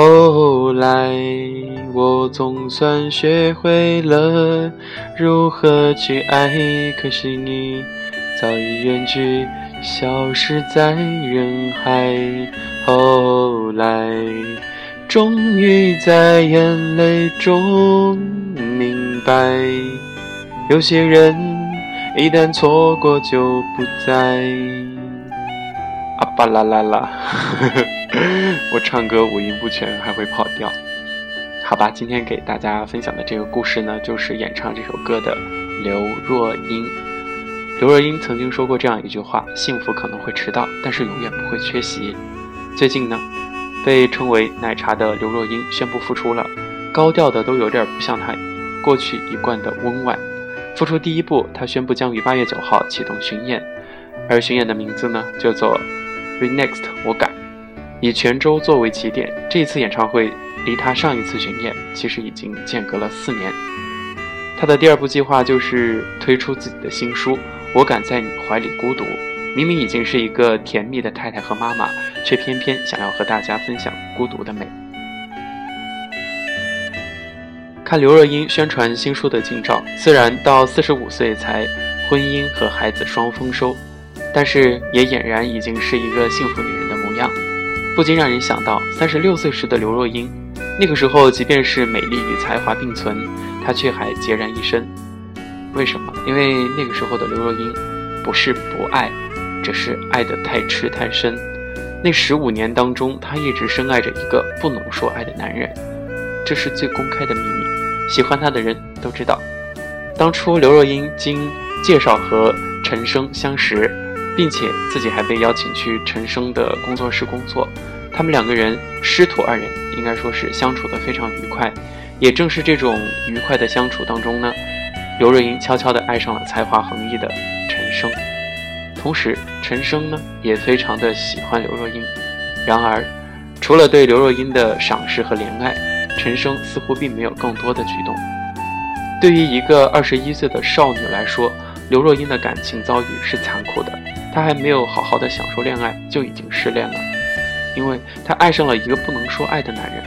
后来，我总算学会了如何去爱，可惜你早已远去，消失在人海。后来，终于在眼泪中明白，有些人一旦错过就不再。啊巴啦啦啦！呵呵我唱歌五音不全，还会跑调。好吧，今天给大家分享的这个故事呢，就是演唱这首歌的刘若英。刘若英曾经说过这样一句话：“幸福可能会迟到，但是永远不会缺席。”最近呢，被称为奶茶的刘若英宣布复出了，高调的都有点不像她过去一贯的温婉。复出第一步，她宣布将于八月九号启动巡演，而巡演的名字呢，叫做 Renext，我改。以泉州作为起点，这次演唱会离他上一次巡演其实已经间隔了四年。他的第二步计划就是推出自己的新书《我敢在你怀里孤独》。明明已经是一个甜蜜的太太和妈妈，却偏偏想要和大家分享孤独的美。看刘若英宣传新书的近照，虽然到四十五岁才婚姻和孩子双丰收，但是也俨然已经是一个幸福女人的模样。不禁让人想到三十六岁时的刘若英，那个时候即便是美丽与才华并存，她却还孑然一身。为什么？因为那个时候的刘若英不是不爱，只是爱得太痴太深。那十五年当中，她一直深爱着一个不能说爱的男人，这是最公开的秘密，喜欢她的人都知道。当初刘若英经介绍和陈升相识。并且自己还被邀请去陈升的工作室工作，他们两个人师徒二人应该说是相处的非常愉快。也正是这种愉快的相处当中呢，刘若英悄悄地爱上了才华横溢的陈升，同时陈升呢也非常的喜欢刘若英。然而，除了对刘若英的赏识和怜爱，陈升似乎并没有更多的举动。对于一个二十一岁的少女来说，刘若英的感情遭遇是残酷的。她还没有好好的享受恋爱，就已经失恋了，因为她爱上了一个不能说爱的男人。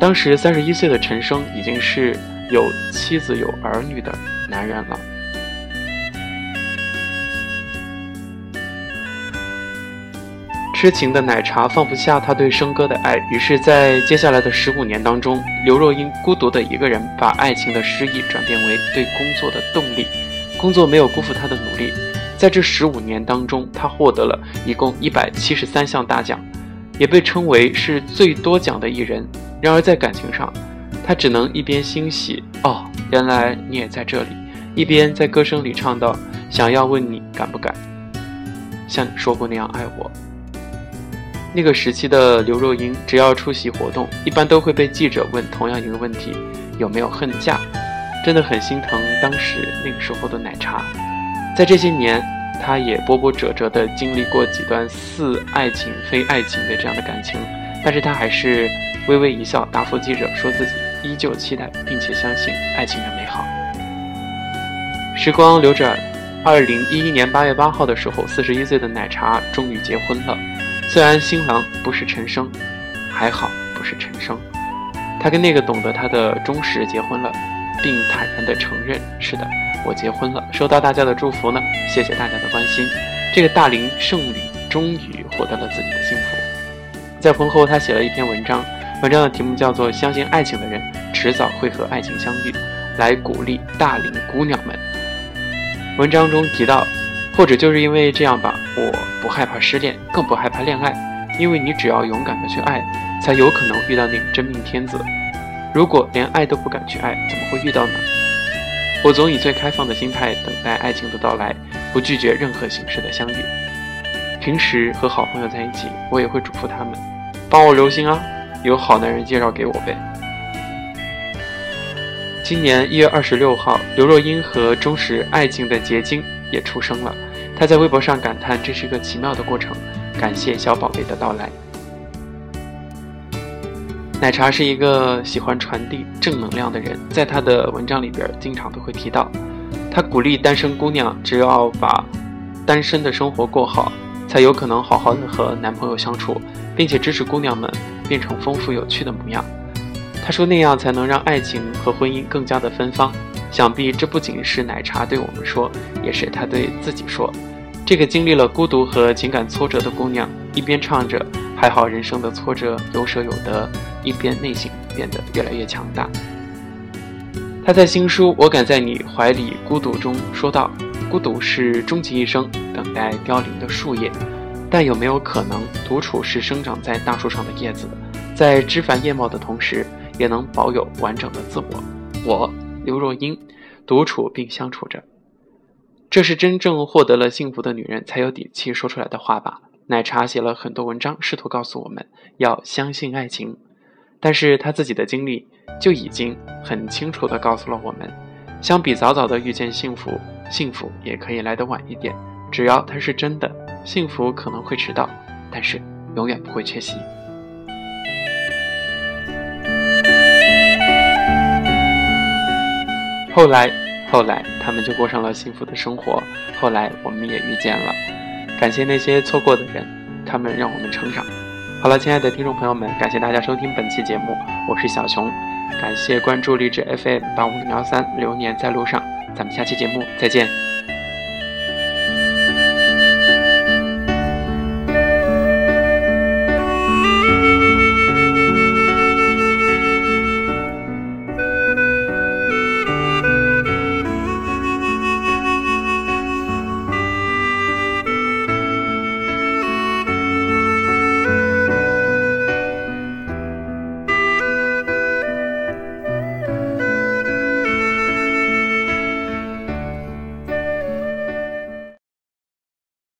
当时三十一岁的陈升已经是有妻子有儿女的男人了。痴情的奶茶放不下他对生哥的爱，于是，在接下来的十五年当中，刘若英孤独的一个人，把爱情的失意转变为对工作的动力。工作没有辜负她的努力。在这十五年当中，他获得了一共一百七十三项大奖，也被称为是最多奖的艺人。然而在感情上，他只能一边欣喜“哦，原来你也在这里”，一边在歌声里唱道：“想要问你敢不敢像你说过那样爱我。”那个时期的刘若英，只要出席活动，一般都会被记者问同样一个问题：有没有恨嫁？真的很心疼当时那个时候的奶茶。在这些年，他也波波折折的经历过几段似爱情非爱情的这样的感情，但是他还是微微一笑，答复记者说自己依旧期待并且相信爱情的美好。时光流转，二零一一年八月八号的时候，四十一岁的奶茶终于结婚了。虽然新郎不是陈升，还好不是陈升，他跟那个懂得他的忠实结婚了，并坦然的承认是的。我结婚了，收到大家的祝福呢，谢谢大家的关心。这个大龄剩女终于获得了自己的幸福。在婚后，她写了一篇文章，文章的题目叫做《相信爱情的人迟早会和爱情相遇》，来鼓励大龄姑娘们。文章中提到，或者就是因为这样吧，我不害怕失恋，更不害怕恋爱，因为你只要勇敢的去爱，才有可能遇到那个真命天子。如果连爱都不敢去爱，怎么会遇到呢？我总以最开放的心态等待爱情的到来，不拒绝任何形式的相遇。平时和好朋友在一起，我也会嘱咐他们，帮我留心啊，有好男人介绍给我呗。今年一月二十六号，刘若英和忠实爱情的结晶也出生了。她在微博上感叹：“这是个奇妙的过程，感谢小宝贝的到来。”奶茶是一个喜欢传递正能量的人，在他的文章里边经常都会提到，他鼓励单身姑娘只要把单身的生活过好，才有可能好好的和男朋友相处，并且支持姑娘们变成丰富有趣的模样。他说那样才能让爱情和婚姻更加的芬芳。想必这不仅是奶茶对我们说，也是他对自己说。这个经历了孤独和情感挫折的姑娘，一边唱着“还好人生的挫折有舍有得”，一边内心变得越来越强大。他在新书《我敢在你怀里孤独》中说道：“孤独是终其一生等待凋零的树叶，但有没有可能，独处是生长在大树上的叶子，在枝繁叶茂的同时，也能保有完整的自我？我刘若英，独处并相处着。”这是真正获得了幸福的女人才有底气说出来的话吧？奶茶写了很多文章，试图告诉我们要相信爱情，但是她自己的经历就已经很清楚地告诉了我们：相比早早的遇见幸福，幸福也可以来得晚一点。只要它是真的，幸福可能会迟到，但是永远不会缺席。后来。后来，他们就过上了幸福的生活。后来，我们也遇见了。感谢那些错过的人，他们让我们成长。好了，亲爱的听众朋友们，感谢大家收听本期节目，我是小熊。感谢关注励志 FM 八五零幺三，流年在路上。咱们下期节目再见。